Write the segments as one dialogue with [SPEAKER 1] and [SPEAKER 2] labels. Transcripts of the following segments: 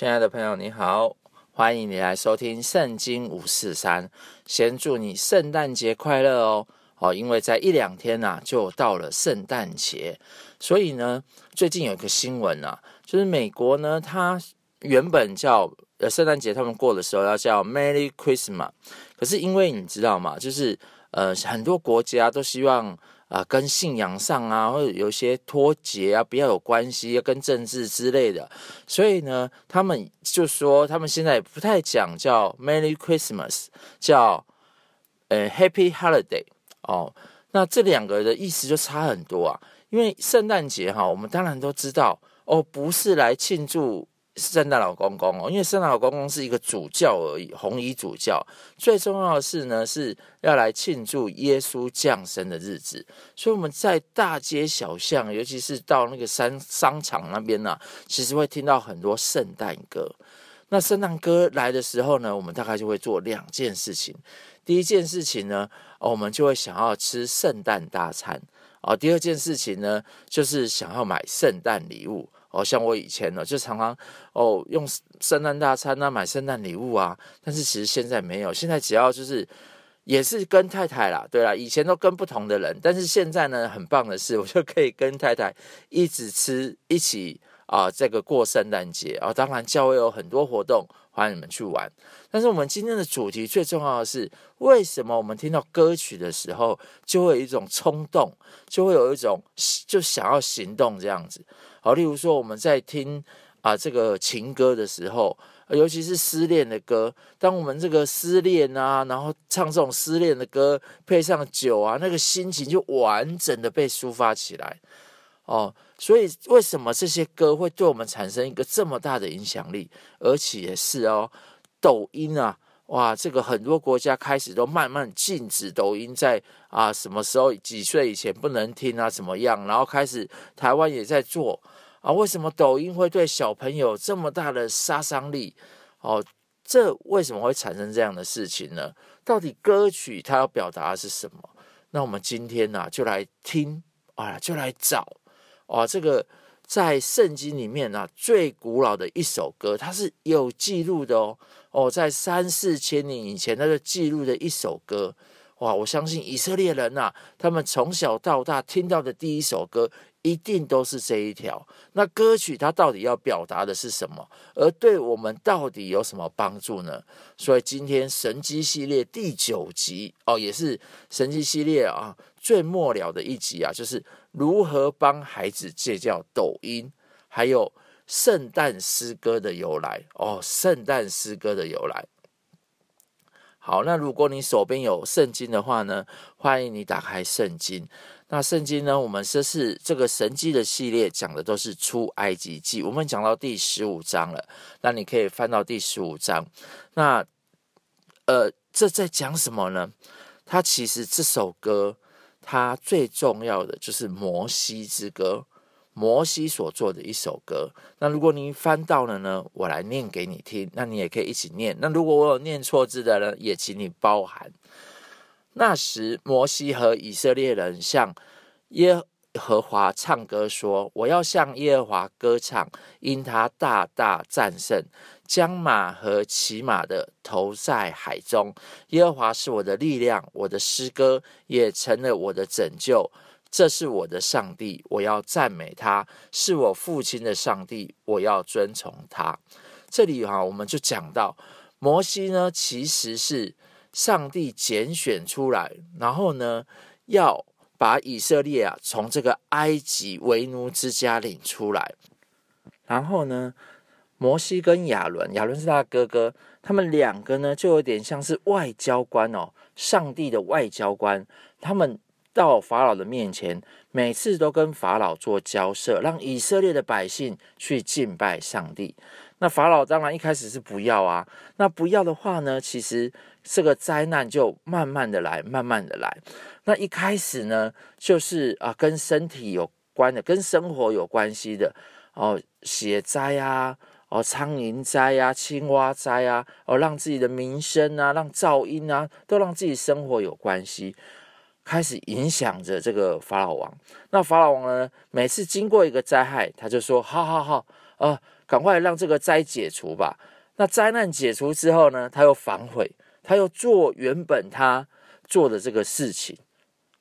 [SPEAKER 1] 亲爱的朋友，你好，欢迎你来收听《圣经五四三》。先祝你圣诞节快乐哦！哦，因为在一两天呐、就到了圣诞节，所以呢，最近有一个新闻啊，就是美国呢，它原本叫呃圣诞节，他们过的时候要叫 Merry Christmas，可是因为你知道吗？就是呃很多国家都希望。啊，跟信仰上啊，或者有些脱节啊，比较有关系，跟政治之类的，所以呢，他们就说他们现在不太讲叫 Merry Christmas，叫呃 Happy Holiday 哦。那这两个的意思就差很多啊，因为圣诞节哈，我们当然都知道哦，不是来庆祝。圣诞老公公哦，因为圣诞老公公是一个主教而已，红衣主教。最重要的是呢，是要来庆祝耶稣降生的日子。所以我们在大街小巷，尤其是到那个商商场那边呢、啊，其实会听到很多圣诞歌。那圣诞歌来的时候呢，我们大概就会做两件事情。第一件事情呢，我们就会想要吃圣诞大餐啊。第二件事情呢，就是想要买圣诞礼物。哦，像我以前呢，就常常哦用圣诞大餐啊，买圣诞礼物啊，但是其实现在没有，现在只要就是也是跟太太啦，对啦，以前都跟不同的人，但是现在呢，很棒的是，我就可以跟太太一直吃，一起啊，这个过圣诞节啊，当然教会有很多活动，欢迎你们去玩。但是我们今天的主题最重要的是，为什么我们听到歌曲的时候，就会有一种冲动，就会有一种就想要行动这样子。好，例如说我们在听啊这个情歌的时候，尤其是失恋的歌，当我们这个失恋啊，然后唱这种失恋的歌，配上酒啊，那个心情就完整的被抒发起来。哦，所以为什么这些歌会对我们产生一个这么大的影响力？而且也是哦，抖音啊。哇，这个很多国家开始都慢慢禁止抖音在啊什么时候几岁以前不能听啊怎么样？然后开始台湾也在做啊。为什么抖音会对小朋友这么大的杀伤力？哦，这为什么会产生这样的事情呢？到底歌曲它要表达的是什么？那我们今天呢、啊、就来听啊，就来找啊这个在圣经里面啊最古老的一首歌，它是有记录的哦。哦，在三四千年以前，那个记录的一首歌，哇！我相信以色列人呐、他们从小到大听到的第一首歌，一定都是这一条。那歌曲它到底要表达的是什么？而对我们到底有什么帮助呢？所以今天神机系列第九集哦，也是神机系列啊最末了的一集啊，就是如何帮孩子戒掉抖音，还有。圣诞诗歌的由来哦，圣诞诗歌的由来。好，那如果你手边有圣经的话呢，欢迎你打开圣经。那圣经呢，我们这是这个神迹的系列，讲的都是出埃及记。我们讲到第十五章了，那你可以翻到第十五章。那呃，这在讲什么呢？它其实这首歌，它最重要的就是摩西之歌。摩西所做的一首歌，那如果你翻到了呢，我来念给你听，那你也可以一起念。那如果我有念错字的呢，也请你包涵。那时，摩西和以色列人向耶和华唱歌说：“我要向耶和华歌唱，因他大大战胜，将马和骑马的投在海中。耶和华是我的力量，我的诗歌也成了我的拯救。”这是我的上帝，我要赞美他；是我父亲的上帝，我要遵从他。这里哈，我们就讲到摩西呢，其实是上帝拣选出来，然后呢，要把以色列啊从这个埃及为奴之家领出来。然后呢，摩西跟亚伦，亚伦是他哥哥，他们两个呢，就有点像是外交官哦，上帝的外交官，他们。到法老的面前，每次都跟法老做交涉，让以色列的百姓去敬拜上帝。那法老当然一开始是不要啊，那不要的话呢，其实这个灾难就慢慢的来，慢慢的来。那一开始呢，就是啊，跟身体有关的，跟生活有关系的哦，血灾啊，哦，苍蝇灾啊，青蛙灾啊，哦，让自己的名声啊，让噪音啊，都让自己生活有关系。开始影响着这个法老王。那法老王呢，每次经过一个灾害，他就说：“好好好，呃，赶快让这个灾解除吧。那灾难解除之后呢，他又反悔，他又做原本他做的这个事情，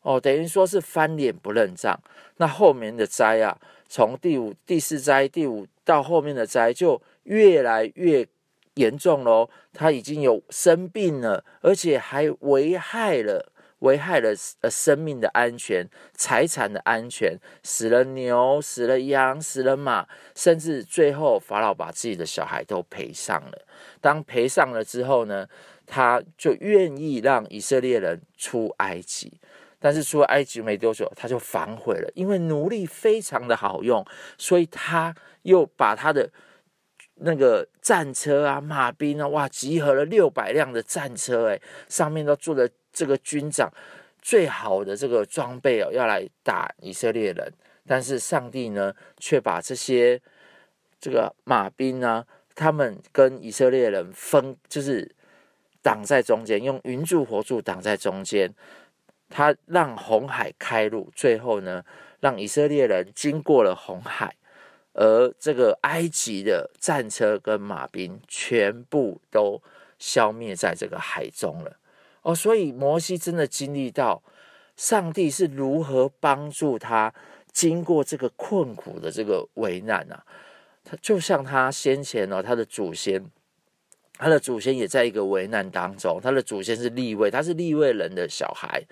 [SPEAKER 1] 哦，等于说是翻脸不认账。那后面的灾啊，从第五、第四灾、第五到后面的灾就越来越严重喽。他已经有生病了，而且还危害了。危害了呃生命的安全、财产的安全，死了牛，死了羊，死了马，甚至最后法老把自己的小孩都赔上了。当赔上了之后呢，他就愿意让以色列人出埃及，但是出了埃及没多久，他就反悔了，因为奴隶非常的好用，所以他又把他的那个战车啊、马兵啊，哇，集合了六百辆的战车，诶，上面都坐着。这个军长最好的这个装备哦，要来打以色列人，但是上帝呢，却把这些这个马兵呢，他们跟以色列人分，就是挡在中间，用云柱火柱挡在中间，他让红海开路，最后呢，让以色列人经过了红海，而这个埃及的战车跟马兵全部都消灭在这个海中了。哦，所以摩西真的经历到上帝是如何帮助他经过这个困苦的这个危难啊！他就像他先前哦，他的祖先，他的祖先也在一个危难当中。他的祖先是立位，他是立位人的小孩。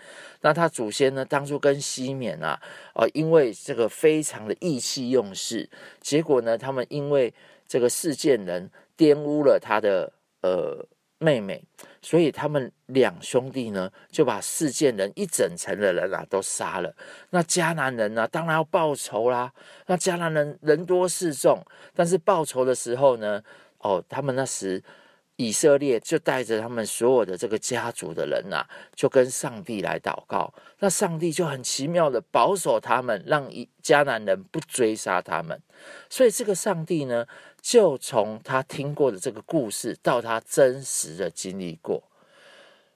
[SPEAKER 1] 那他祖先呢，当初跟西缅啊，哦，因为这个非常的意气用事，结果呢，他们因为这个事件人玷污了他的呃妹妹。所以他们两兄弟呢，就把事件人一整层的人啊都杀了。那迦南人呢，当然要报仇啦。那迦南人人多势众，但是报仇的时候呢，哦，他们那时以色列就带着他们所有的这个家族的人呐、啊，就跟上帝来祷告。那上帝就很奇妙的保守他们，让迦南人不追杀他们。所以这个上帝呢，就从他听过的这个故事，到他真实的经历过，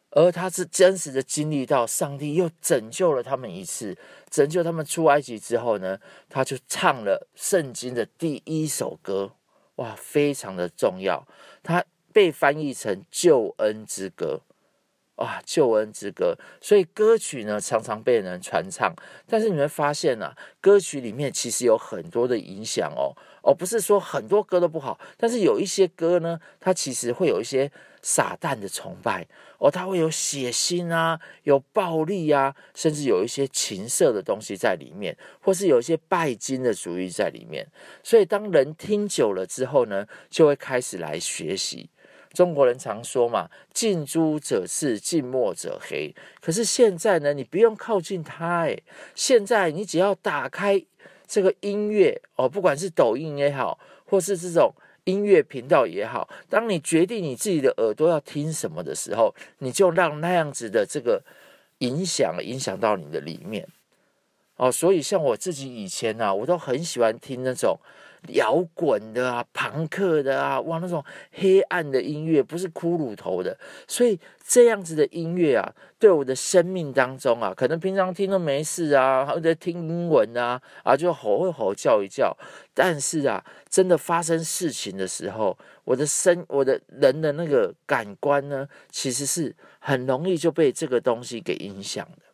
[SPEAKER 1] 而他是真实的经历到上帝又拯救了他们一次，拯救他们出埃及之后呢，他就唱了圣经的第一首歌，哇，非常的重要，他被翻译成救恩之歌。哇，救恩之歌！所以歌曲呢，常常被人传唱。但是你会发现啊，歌曲里面其实有很多的影响哦。哦，不是说很多歌都不好，但是有一些歌呢，它其实会有一些撒旦的崇拜哦，它会有血腥啊，有暴力啊，甚至有一些情色的东西在里面，或是有一些拜金的主义在里面。所以当人听久了之后呢，就会开始来学习。中国人常说嘛，“近朱者赤，近墨者黑”。可是现在呢，你不用靠近它，诶，现在你只要打开这个音乐哦，不管是抖音也好，或是这种音乐频道也好，当你决定你自己的耳朵要听什么的时候，你就让那样子的这个影响影响到你的里面哦。所以像我自己以前啊，我都很喜欢听那种。摇滚的啊，朋克的啊，哇，那种黑暗的音乐不是骷髅头的，所以这样子的音乐啊，对我的生命当中啊，可能平常听都没事啊，或者听英文啊，啊，就吼会吼叫一叫，但是啊，真的发生事情的时候，我的身，我的人的那个感官呢，其实是很容易就被这个东西给影响的。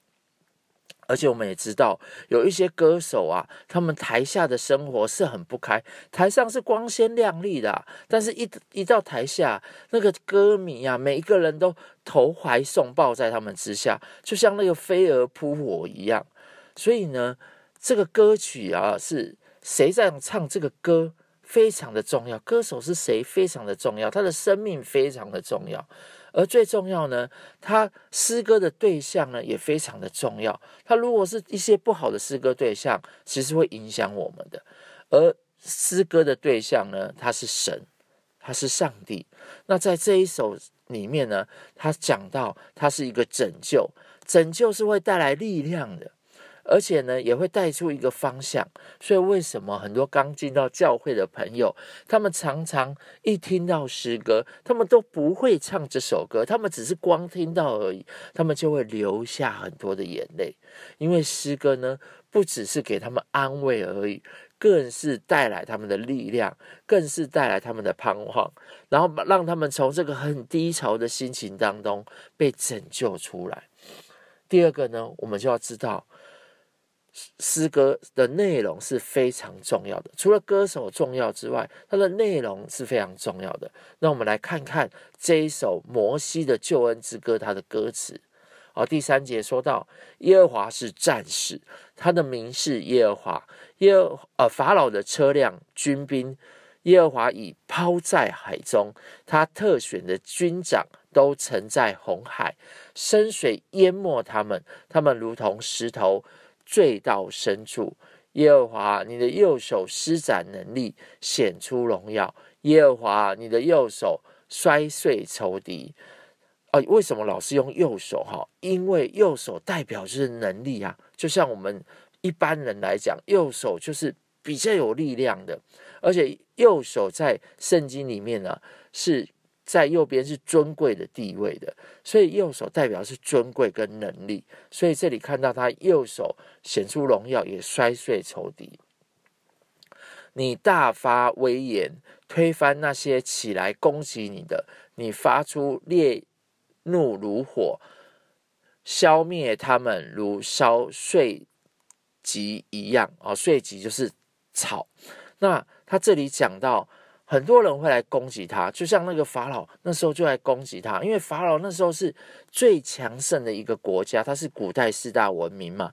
[SPEAKER 1] 而且我们也知道，有一些歌手啊，他们台下的生活是很不开，台上是光鲜亮丽的，但是一一到台下，那个歌迷啊，每一个人都投怀送抱在他们之下，就像那个飞蛾扑火一样。所以呢，这个歌曲啊，是谁在唱这个歌非常的重要，歌手是谁非常的重要，他的生命非常的重要。而最重要呢，他诗歌的对象呢也非常的重要。他如果是一些不好的诗歌对象，其实会影响我们的。而诗歌的对象呢，他是神，他是上帝。那在这一首里面呢，他讲到他是一个拯救，拯救是会带来力量的。而且呢，也会带出一个方向。所以，为什么很多刚进到教会的朋友，他们常常一听到诗歌，他们都不会唱这首歌，他们只是光听到而已，他们就会流下很多的眼泪。因为诗歌呢，不只是给他们安慰而已，更是带来他们的力量，更是带来他们的盼望，然后让他们从这个很低潮的心情当中被拯救出来。第二个呢，我们就要知道。诗歌的内容是非常重要的，除了歌手重要之外，它的内容是非常重要的。那我们来看看这一首摩西的救恩之歌，它的歌词。好，第三节说到，耶和华是战士，他的名是耶和华。耶和呃法老的车辆、军兵，耶和华已抛在海中，他特选的军长都沉在红海，深水淹没他们，他们如同石头。坠到深处，耶和华，你的右手施展能力，显出荣耀。耶和华，你的右手摔碎仇敌。啊，为什么老是用右手？哈，因为右手代表就是能力啊。就像我们一般人来讲，右手就是比较有力量的，而且右手在圣经里面呢是。在右边是尊贵的地位的，所以右手代表是尊贵跟能力。所以这里看到他右手显出荣耀，也摔碎仇敌。你大发威严，推翻那些起来攻击你的。你发出烈怒如火，消灭他们如烧碎稷一样。哦，碎稷就是草。那他这里讲到。很多人会来攻击他，就像那个法老那时候就来攻击他，因为法老那时候是最强盛的一个国家，它是古代四大文明嘛，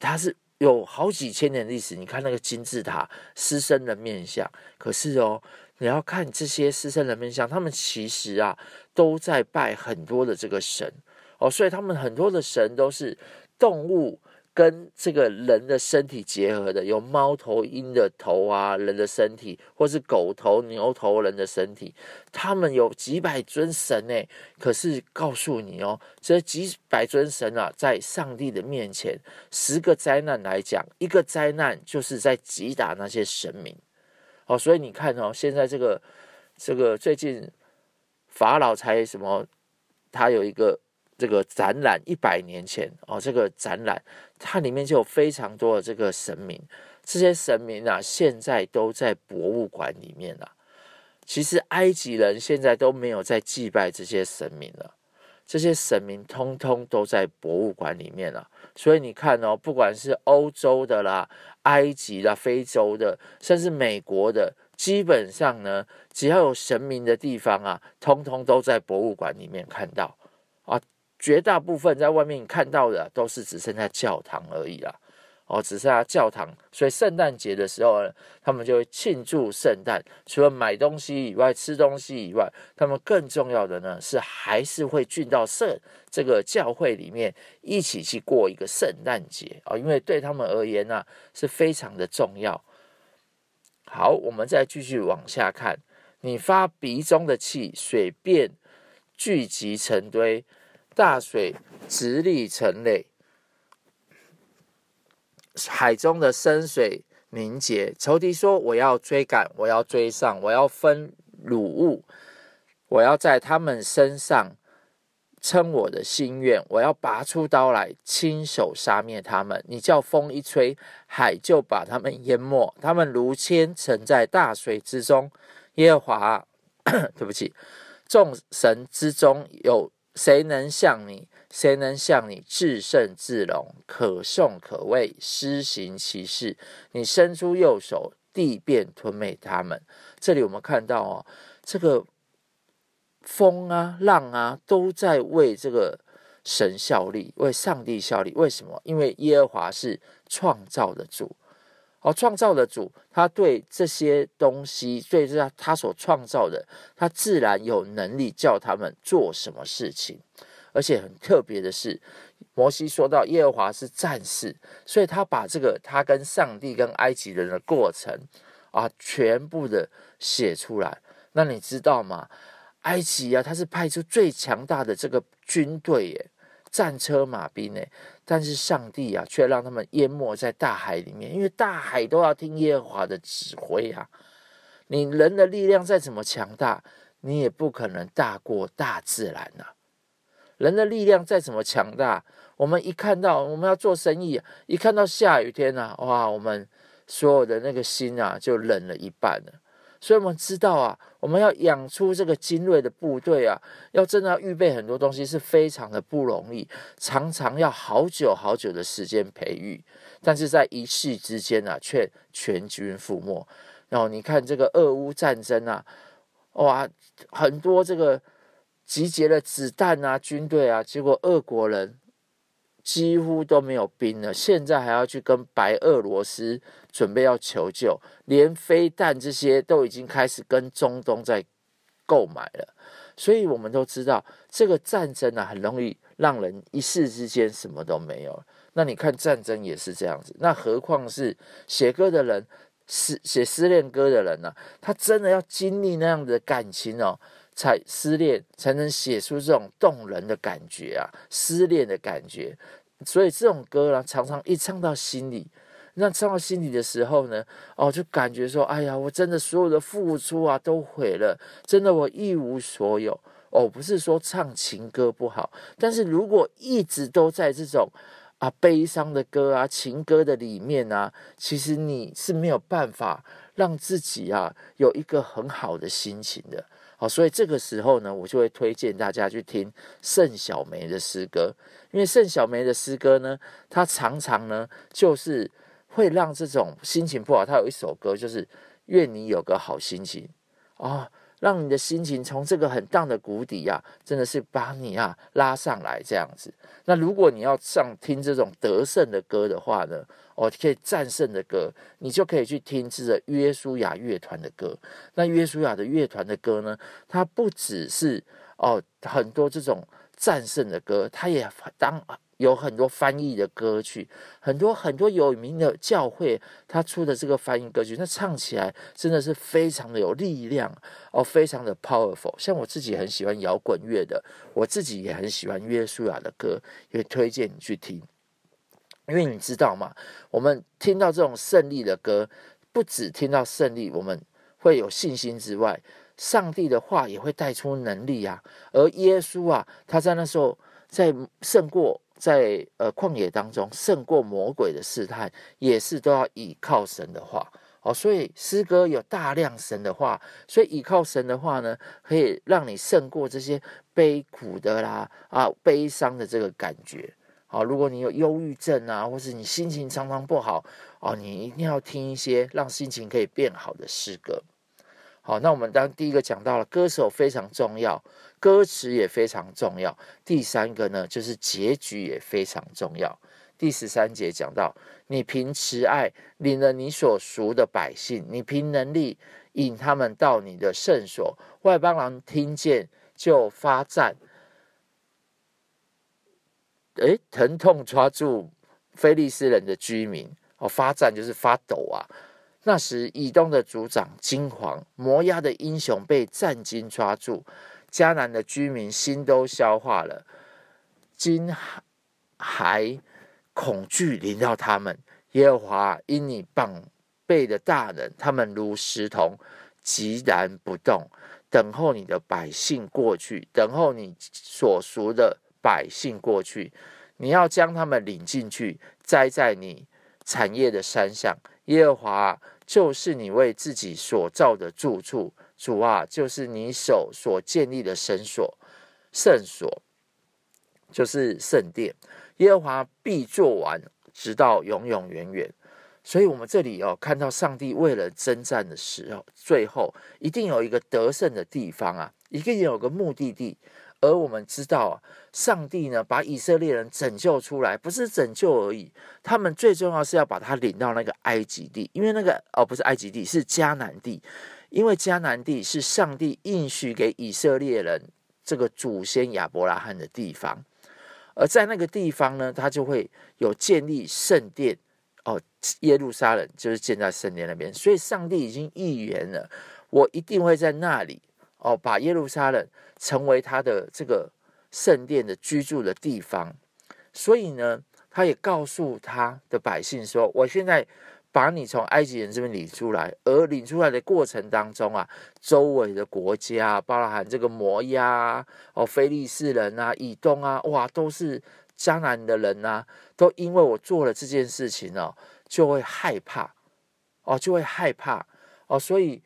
[SPEAKER 1] 它是有好几千年历史。你看那个金字塔狮身人面像，可是哦，你要看这些狮身人面像，他们其实啊都在拜很多的这个神哦，所以他们很多的神都是动物。跟这个人的身体结合的，有猫头鹰的头啊，人的身体，或是狗头、牛头人的身体，他们有几百尊神呢。可是告诉你哦，这几百尊神啊，在上帝的面前，十个灾难来讲，一个灾难就是在击打那些神明。哦，所以你看哦，现在这个这个最近法老才什么，他有一个。这个展览一百年前哦，这个展览它里面就有非常多的这个神明，这些神明啊，现在都在博物馆里面了。其实埃及人现在都没有在祭拜这些神明了，这些神明通通都在博物馆里面了。所以你看哦，不管是欧洲的啦、埃及啦、非洲的，甚至美国的，基本上呢，只要有神明的地方啊，通通都在博物馆里面看到。绝大部分在外面看到的都是只剩下教堂而已啦，哦，只剩下教堂。所以圣诞节的时候呢，他们就会庆祝圣诞。除了买东西以外，吃东西以外，他们更重要的呢是还是会进到圣这个教会里面一起去过一个圣诞节啊，因为对他们而言呢是非常的重要。好，我们再继续往下看，你发鼻中的气，水便聚集成堆。大水直立成垒，海中的深水凝结。仇敌说：“我要追赶，我要追上，我要分掳物，我要在他们身上称我的心愿，我要拔出刀来，亲手杀灭他们。你叫风一吹，海就把他们淹没，他们如铅沉在大水之中。耶和华，对不起，众神之中有。”谁能像你？谁能像你至圣至荣，可颂可畏，施行其事？你伸出右手，地便吞灭他们。这里我们看到哦，这个风啊、浪啊，都在为这个神效力，为上帝效力。为什么？因为耶和华是创造的主。哦，创造的主，他对这些东西，对这他所创造的，他自然有能力叫他们做什么事情。而且很特别的是，摩西说到耶和华是战士，所以他把这个他跟上帝跟埃及人的过程啊，全部的写出来。那你知道吗？埃及啊，他是派出最强大的这个军队耶。战车马兵呢？但是上帝啊，却让他们淹没在大海里面，因为大海都要听耶和华的指挥啊。你人的力量再怎么强大，你也不可能大过大自然呐、啊。人的力量再怎么强大，我们一看到我们要做生意，一看到下雨天呐、啊，哇，我们所有的那个心啊就冷了一半了。所以我们知道啊，我们要养出这个精锐的部队啊，要真的要预备很多东西是非常的不容易，常常要好久好久的时间培育，但是在一夕之间啊，却全军覆没。然后你看这个俄乌战争啊，哇，很多这个集结了子弹啊，军队啊，结果俄国人。几乎都没有兵了，现在还要去跟白俄罗斯准备要求救，连飞弹这些都已经开始跟中东在购买了。所以我们都知道，这个战争啊，很容易让人一夕之间什么都没有。那你看战争也是这样子，那何况是写歌的人，诗写失恋歌的人呢、啊？他真的要经历那样的感情哦，才失恋才能写出这种动人的感觉啊，失恋的感觉。所以这种歌呢，常常一唱到心里，那唱到心里的时候呢，哦，就感觉说，哎呀，我真的所有的付出啊都毁了，真的我一无所有。哦，不是说唱情歌不好，但是如果一直都在这种啊悲伤的歌啊情歌的里面啊，其实你是没有办法让自己啊有一个很好的心情的。好，所以这个时候呢，我就会推荐大家去听盛小梅的诗歌，因为盛小梅的诗歌呢，她常常呢就是会让这种心情不好，她有一首歌就是愿你有个好心情哦。让你的心情从这个很荡的谷底、啊，真的是把你啊拉上来这样子。那如果你要上听这种得胜的歌的话呢，哦，可以战胜的歌，你就可以去听这个约书亚乐团的歌。那约书亚的乐团的歌呢，它不只是哦很多这种战胜的歌，它也当。有很多翻译的歌曲，很多很多有名的教会，他出的这个翻译歌曲，那唱起来真的是非常的有力量哦，非常的 powerful。像我自己很喜欢摇滚乐的，我自己也很喜欢约书亚的歌，也推荐你去听。因为你知道吗？我们听到这种胜利的歌，不止听到胜利，我们会有信心之外，上帝的话也会带出能力啊。而耶稣啊，他在那时候在胜过。在呃旷野当中胜过魔鬼的试探，也是都要倚靠神的话哦。所以诗歌有大量神的话，所以倚靠神的话呢，可以让你胜过这些悲苦的啦啊悲伤的这个感觉。啊，如果你有忧郁症啊，或是你心情常常不好哦，你一定要听一些让心情可以变好的诗歌。好，那我们当第一个讲到了歌手非常重要，歌词也非常重要。第三个呢，就是结局也非常重要。第十三节讲到，你凭慈爱领了你所赎的百姓，你凭能力引他们到你的圣所，外邦人听见就发赞。诶，疼痛抓住非利士人的居民，哦，发战就是发抖啊。那时，以东的族长惊惶，摩押的英雄被战金抓住，迦南的居民心都消化了，惊骇恐惧临到他们。耶和华因你膀臂的大人，他们如石头，寂然不动，等候你的百姓过去，等候你所赎的百姓过去。你要将他们领进去，栽在你产业的山上。耶和华。就是你为自己所造的住处，主啊，就是你手所建立的神所，圣所就是圣殿。耶和华必做完，直到永永远远。所以，我们这里哦，看到上帝为了征战的时候，最后一定有一个得胜的地方啊，一定有个目的地。而我们知道啊，上帝呢，把以色列人拯救出来，不是拯救而已，他们最重要是要把他领到那个埃及地，因为那个哦，不是埃及地，是迦南地，因为迦南地是上帝应许给以色列人这个祖先亚伯拉罕的地方，而在那个地方呢，他就会有建立圣殿哦，耶路撒冷就是建在圣殿那边，所以上帝已经预言了，我一定会在那里。哦，把耶路撒冷成为他的这个圣殿的居住的地方，所以呢，他也告诉他的百姓说：“我现在把你从埃及人这边领出来，而领出来的过程当中啊，周围的国家，包含这个摩押哦，非利士人啊，以东啊，哇，都是迦南的人啊，都因为我做了这件事情哦，就会害怕哦，就会害怕哦。所以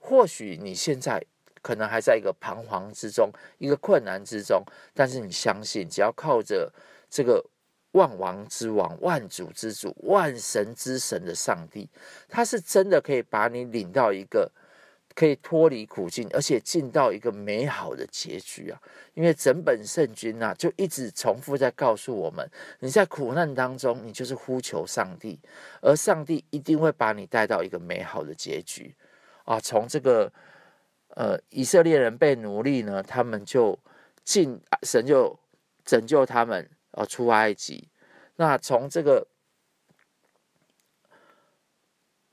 [SPEAKER 1] 或许你现在可能还在一个彷徨之中，一个困难之中，但是你相信，只要靠着这个万王之王、万主之主、万神之神的上帝，他是真的可以把你领到一个。可以脱离苦境，而且进到一个美好的结局啊！因为整本圣经啊，就一直重复在告诉我们：你在苦难当中，你就是呼求上帝，而上帝一定会把你带到一个美好的结局啊！从这个呃，以色列人被奴隶呢，他们就进神就拯救他们啊，出埃及。那从这个。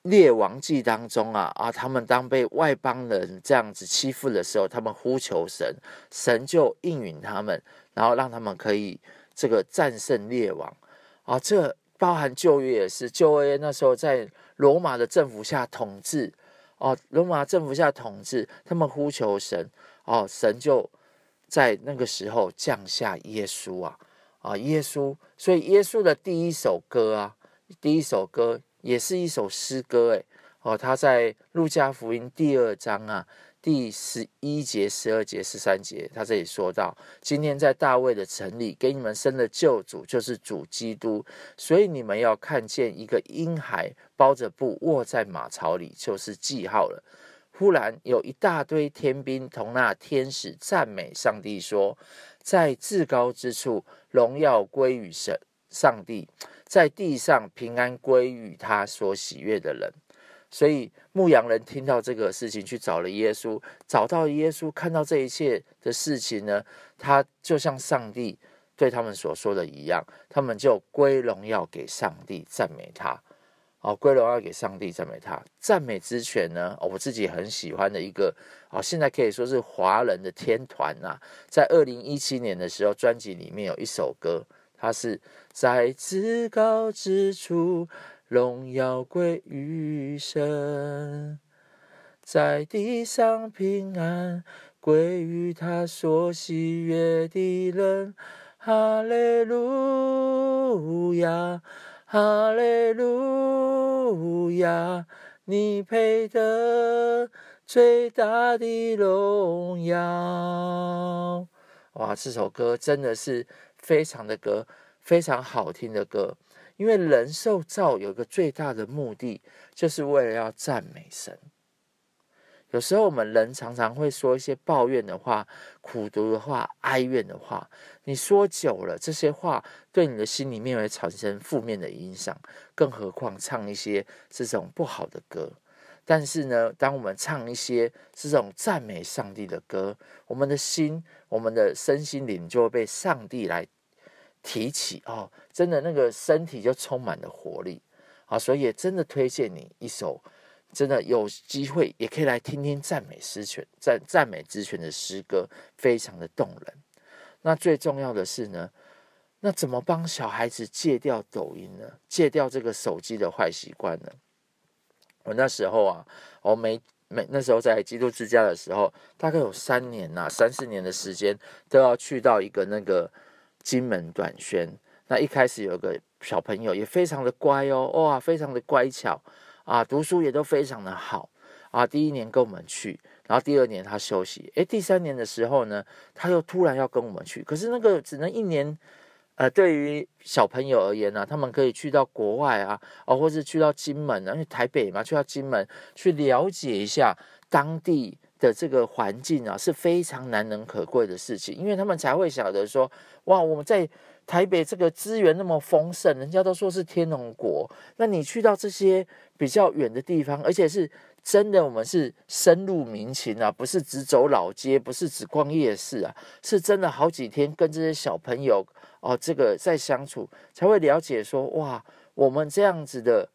[SPEAKER 1] 列王记当中啊啊，他们当被外邦人这样子欺负的时候，他们呼求神，神就应允他们，然后让他们可以这个战胜列王啊。这包含旧约也是，旧约那时候在罗马的政府下统治哦，罗马政府下统治，他们呼求神哦，神就在那个时候降下耶稣啊啊，耶稣，所以耶稣的第一首歌啊，第一首歌。也是一首诗歌，哎，哦，他在路加福音第二章啊，第十一节、十二节、十三节，他这里说到：今天在大卫的城里给你们生的救主，就是主基督。所以你们要看见一个婴孩包着布卧在马槽里，就是记号了。忽然有一大堆天兵同那天使赞美上帝，说：在至高之处荣耀归于神上帝。在地上平安归于他所喜悦的人，所以牧羊人听到这个事情，去找了耶稣，找到耶稣，看到这一切的事情呢，他就像上帝对他们所说的一样，他们就归荣耀给上帝，赞美他。哦，归荣耀给上帝，赞美他。赞美之泉呢，我自己很喜欢的一个，哦，现在可以说是华人的天团呐，在二零一七年的时候，专辑里面有一首歌。他是在至高之处，荣耀归于神，在地上平安归于他所喜悦的人。哈利路亚，哈利路亚，你配得最大的荣耀。哇，这首歌真的是。非常的歌，非常好听的歌，因为人受造有一个最大的目的，就是为了要赞美神。有时候我们人常常会说一些抱怨的话、苦毒的话、哀怨的话，你说久了，这些话对你的心里面会产生负面的影响，更何况唱一些这种不好的歌。但是呢，当我们唱一些这种赞美上帝的歌，我们的心、我们的身心灵就会被上帝来。提起哦，真的那个身体就充满了活力啊，所以也真的推荐你一首，真的有机会也可以来听听赞美诗泉赞赞美之泉的诗歌，非常的动人。那最重要的是呢，那怎么帮小孩子戒掉抖音呢？戒掉这个手机的坏习惯呢？我那时候啊，我每每那时候在基督之家的时候，大概有三年呐、三四年的时间都要去到一个那个。金门短宣，那一开始有个小朋友也非常的乖哦，哇，非常的乖巧啊，读书也都非常的好啊。第一年跟我们去，然后第二年他休息，诶，第三年的时候呢，他又突然要跟我们去，可是那个只能一年，呃，对于小朋友而言呢、他们可以去到国外啊，哦，或是去到金门啊，因为台北嘛，去到金门去了解一下当地。的这个环境啊，是非常难能可贵的事情，因为他们才会晓得说，哇，我们在台北这个资源那么丰盛，人家都说是天龙国，那你去到这些比较远的地方，而且是真的，我们是深入民情啊，不是只走老街，不是只逛夜市啊，是真的好几天跟这些小朋友哦，这个在相处，才会了解说，哇，我们这样子的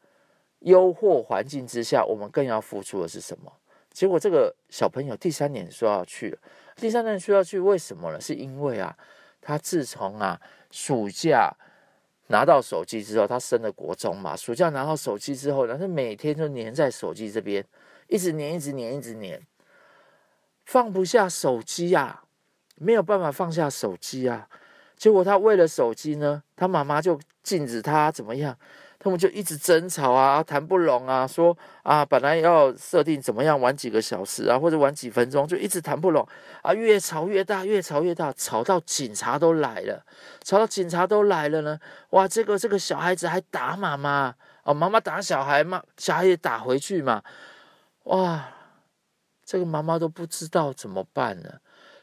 [SPEAKER 1] 优渥环境之下，我们更要付出的是什么？结果这个小朋友第三年说要去了，第三年说要去，为什么呢？是因为啊，他自从啊暑假拿到手机之后，他升了国中嘛，暑假拿到手机之后呢，他每天都黏在手机这边，一直黏，一直黏，一直黏，放不下手机啊，没有办法放下手机啊。结果他为了手机呢，他妈妈就禁止他怎么样？他们就一直争吵啊，谈不拢啊，说啊，本来要设定怎么样玩几个小时啊，或者玩几分钟，就一直谈不拢。啊，越吵越大，越吵越大，吵到警察都来了，吵到警察都来了呢，哇，这个这个小孩子还打妈妈哦，妈妈打小孩嘛，小孩也打回去嘛，哇，这个妈妈都不知道怎么办呢。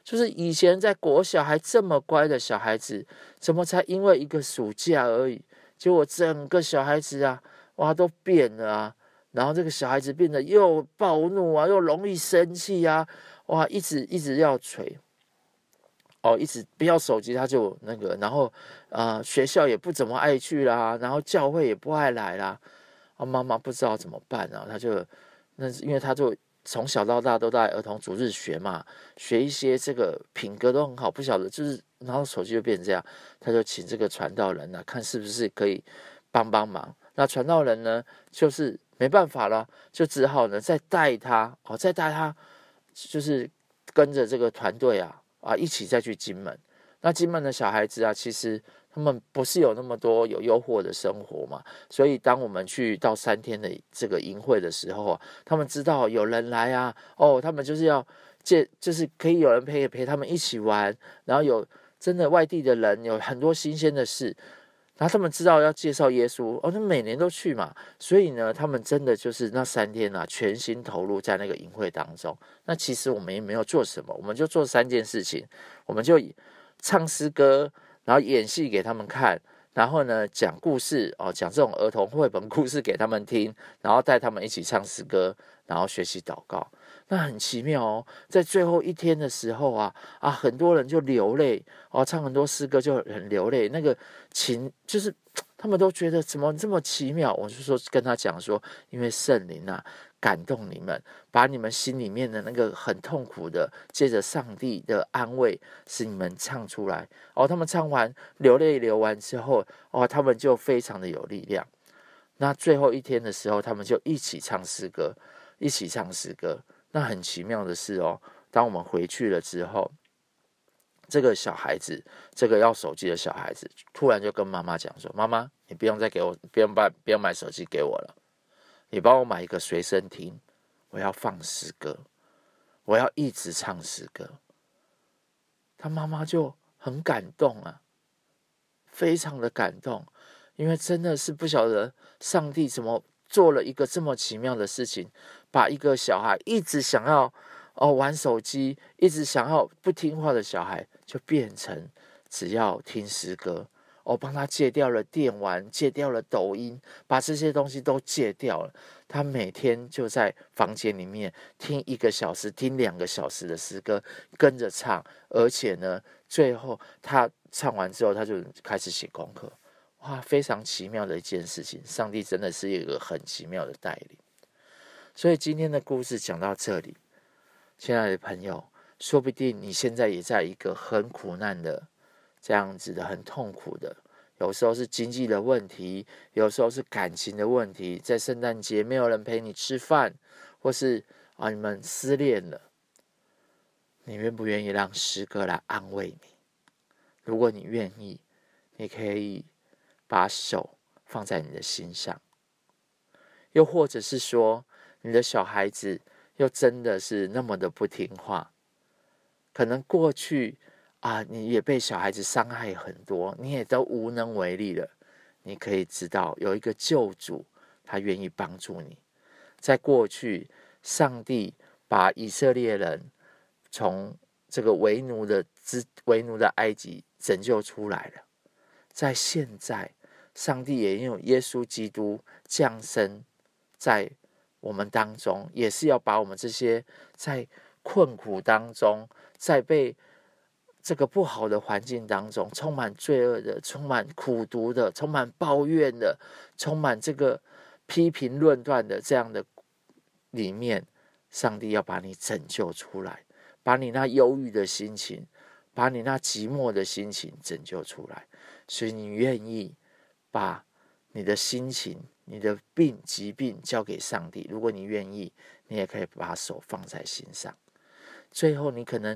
[SPEAKER 1] 就是以前在国小还这么乖的小孩子，怎么才因为一个暑假而已，结果整个小孩子啊，哇，都变了啊！然后这个小孩子变得又暴怒啊，又容易生气啊，哇，一直一直要捶，哦，一直不要手机他就那个，然后啊、呃，学校也不怎么爱去啦，然后教会也不爱来啦，啊，妈妈不知道怎么办啊，他就那是因为他就。从小到大都在儿童主日学嘛，学一些这个品格都很好，不晓得就是，然后手机就变成这样，他就请这个传道人呢、啊，看是不是可以帮帮忙。那传道人呢，就是没办法了，就只好呢再带他哦，再带他，就是跟着这个团队啊啊一起再去金门。那金门的小孩子啊，其实。他们不是有那么多有诱惑的生活嘛？所以当我们去到三天的这个营会的时候啊，他们知道有人来啊，哦，他们就是要借，就是可以有人陪陪他们一起玩，然后有真的外地的人，有很多新鲜的事，然后他们知道要介绍耶稣，哦，他们每年都去嘛，所以呢，他们真的就是那三天啊，全心投入在那个营会当中。那其实我们也没有做什么，我们就做三件事情，我们就唱诗歌。然后演戏给他们看，然后呢讲故事哦，讲这种儿童绘本故事给他们听，然后带他们一起唱诗歌，然后学习祷告。那很奇妙哦，在最后一天的时候啊啊，很多人就流泪哦，唱很多诗歌就很流泪，那个情就是他们都觉得怎么这么奇妙。我就说跟他讲说，因为圣灵啊。感动你们，把你们心里面的那个很痛苦的，借着上帝的安慰，使你们唱出来。哦，他们唱完流泪流完之后，哦，他们就非常的有力量。那最后一天的时候，他们就一起唱诗歌，一起唱诗歌。那很奇妙的是哦，当我们回去了之后，这个小孩子，这个要手机的小孩子，突然就跟妈妈讲说：“妈妈，你不用再给我，不用把，不用买手机给我了。”你帮我买一个随身听，我要放诗歌，我要一直唱诗歌。他妈妈就很感动啊，非常的感动，因为真的是不晓得上帝怎么做了一个这么奇妙的事情，把一个小孩一直想要哦玩手机，一直想要不听话的小孩，就变成只要听诗歌。我帮他戒掉了电玩，戒掉了抖音，把这些东西都戒掉了。他每天就在房间里面听一个小时、听两个小时的诗歌，跟着唱。而且呢，最后他唱完之后，他就开始写功课。哇，非常奇妙的一件事情！上帝真的是一个很奇妙的带领。所以今天的故事讲到这里，亲爱的朋友，说不定你现在也在一个很苦难的。这样子的很痛苦的，有时候是经济的问题，有时候是感情的问题。在圣诞节没有人陪你吃饭，或是啊你们失恋了，你愿不愿意让诗歌来安慰你？如果你愿意，你可以把手放在你的心上。又或者是说，你的小孩子又真的是那么的不听话，可能过去。啊，你也被小孩子伤害很多，你也都无能为力了。你可以知道有一个救主，他愿意帮助你。在过去，上帝把以色列人从这个为奴的之为奴的埃及拯救出来了。在现在，上帝也用耶稣基督降生在我们当中，也是要把我们这些在困苦当中，在被这个不好的环境当中，充满罪恶的，充满苦毒的，充满抱怨的，充满这个批评论断的这样的里面，上帝要把你拯救出来，把你那忧郁的心情，把你那寂寞的心情拯救出来。所以你愿意把你的心情、你的病疾病交给上帝？如果你愿意，你也可以把手放在心上。最后，你可能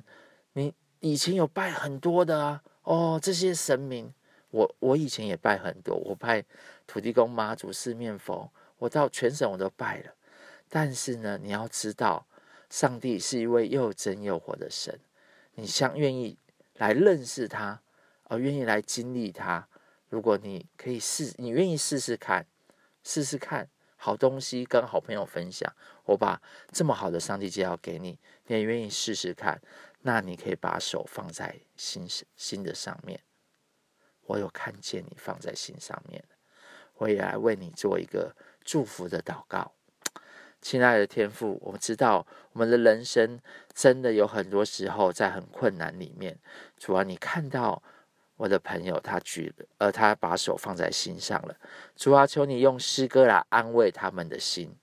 [SPEAKER 1] 你。以前有拜很多的啊，哦，这些神明，我我以前也拜很多，我拜土地公、妈祖、四面佛，我到全省我都拜了。但是呢，你要知道，上帝是一位又真又活的神，你想愿意来认识他，而愿意来经历他。如果你可以试，你愿意试试看，试试看好东西跟好朋友分享，我把这么好的上帝介绍给你，你也愿意试试看，那你可以把手放在心心的上面。我有看见你放在心上面，我也来为你做一个祝福的祷告。亲爱的天父，我们知道我们的人生真的有很多时候在很困难里面。主啊，你看到我的朋友他举了，呃，他把手放在心上了。主啊，求你用诗歌来安慰他们的心。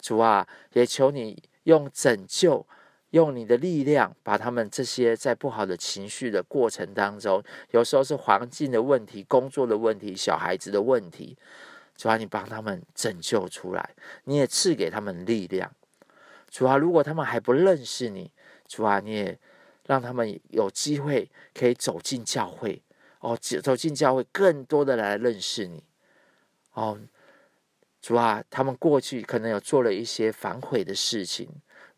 [SPEAKER 1] 主啊，也求你用拯救。用你的力量，把他们这些在不好的情绪的过程当中，有时候是环境的问题、工作的问题、小孩子的问题，主啊，你帮他们拯救出来，你也赐给他们力量。主啊，如果他们还不认识你，主啊，你也让他们有机会可以走进教会，哦，走进教会，更多的来认识你。哦，主啊，他们过去可能有做了一些反悔的事情。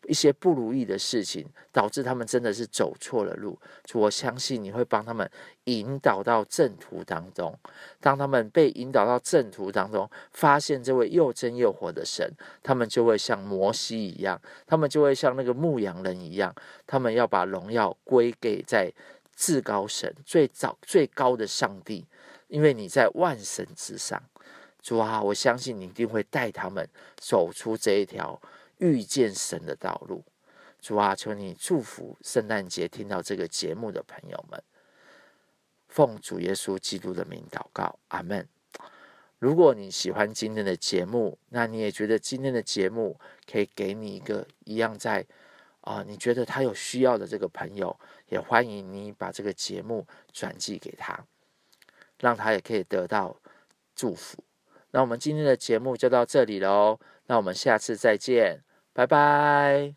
[SPEAKER 1] 一些不如意的事情，导致他们真的是走错了路。主，我相信你会帮他们引导到正途当中。当他们被引导到正途当中，发现这位又真又活的神，他们就会像摩西一样，他们就会像那个牧羊人一样，他们要把荣耀归给在至高神最早最高的上帝，因为你在万神之上。主啊，我相信你一定会带他们走出这一条。遇见神的道路，主啊，求你祝福圣诞节听到这个节目的朋友们，奉主耶稣基督的名祷告，阿门。如果你喜欢今天的节目，那你也觉得今天的节目可以给你一个一样在啊、你觉得他有需要的这个朋友，也欢迎你把这个节目转寄给他，让他也可以得到祝福。那我们今天的节目就到这里喽，那我们下次再见。拜拜。